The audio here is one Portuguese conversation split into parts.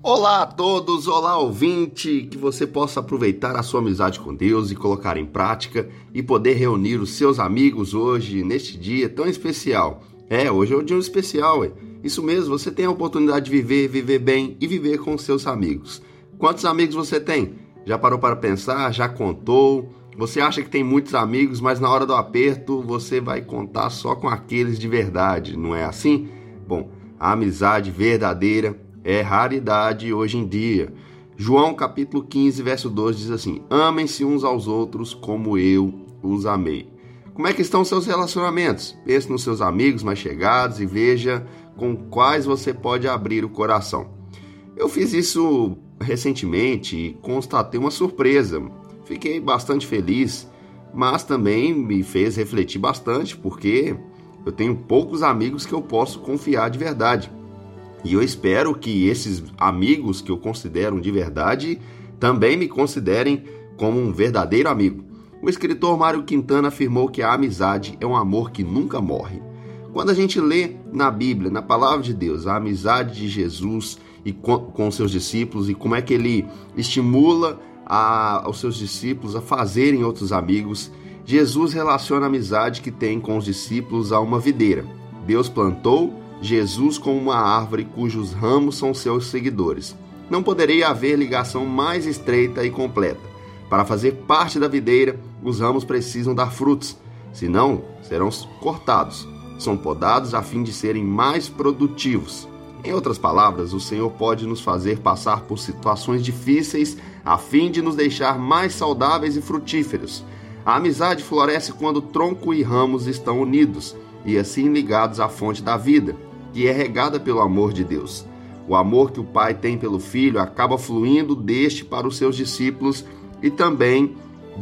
Olá a todos, olá ouvinte, que você possa aproveitar a sua amizade com Deus e colocar em prática e poder reunir os seus amigos hoje, neste dia tão especial. É, hoje é um dia especial, é. Isso mesmo, você tem a oportunidade de viver, viver bem e viver com seus amigos. Quantos amigos você tem? Já parou para pensar? Já contou? Você acha que tem muitos amigos, mas na hora do aperto você vai contar só com aqueles de verdade, não é assim? Bom, a amizade verdadeira é raridade hoje em dia. João capítulo 15, verso 12 diz assim: Amem-se uns aos outros como eu os amei. Como é que estão seus relacionamentos? Pense nos seus amigos mais chegados e veja com quais você pode abrir o coração. Eu fiz isso recentemente e constatei uma surpresa. Fiquei bastante feliz, mas também me fez refletir bastante porque eu tenho poucos amigos que eu posso confiar de verdade. E eu espero que esses amigos que eu considero de verdade também me considerem como um verdadeiro amigo. O escritor Mário Quintana afirmou que a amizade é um amor que nunca morre. Quando a gente lê na Bíblia, na palavra de Deus, a amizade de Jesus e com, com seus discípulos e como é que ele estimula a, aos seus discípulos a fazerem outros amigos, Jesus relaciona a amizade que tem com os discípulos a uma videira. Deus plantou Jesus como uma árvore cujos ramos são seus seguidores. Não poderia haver ligação mais estreita e completa. Para fazer parte da videira, os ramos precisam dar frutos, senão serão cortados. São podados a fim de serem mais produtivos. Em outras palavras, o Senhor pode nos fazer passar por situações difíceis a fim de nos deixar mais saudáveis e frutíferos. A amizade floresce quando tronco e ramos estão unidos e assim ligados à fonte da vida que é regada pelo amor de Deus. O amor que o Pai tem pelo Filho acaba fluindo deste para os seus discípulos e também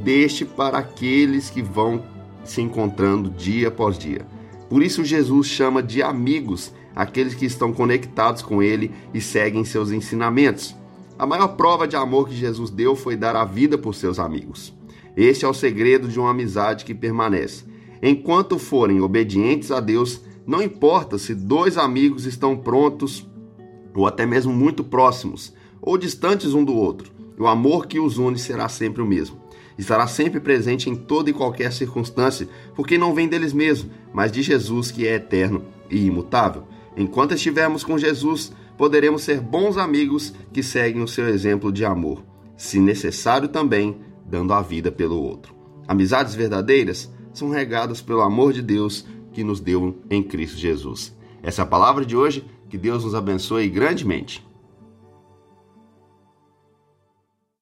deste para aqueles que vão se encontrando dia após dia. Por isso, Jesus chama de amigos aqueles que estão conectados com Ele e seguem seus ensinamentos. A maior prova de amor que Jesus deu foi dar a vida por seus amigos. Este é o segredo de uma amizade que permanece. Enquanto forem obedientes a Deus, não importa se dois amigos estão prontos ou até mesmo muito próximos ou distantes um do outro, o amor que os une será sempre o mesmo. Estará sempre presente em toda e qualquer circunstância, porque não vem deles mesmos, mas de Jesus que é eterno e imutável. Enquanto estivermos com Jesus, poderemos ser bons amigos que seguem o seu exemplo de amor, se necessário também, dando a vida pelo outro. Amizades verdadeiras são regadas pelo amor de Deus que nos deu em Cristo Jesus. Essa é a palavra de hoje. Que Deus nos abençoe grandemente.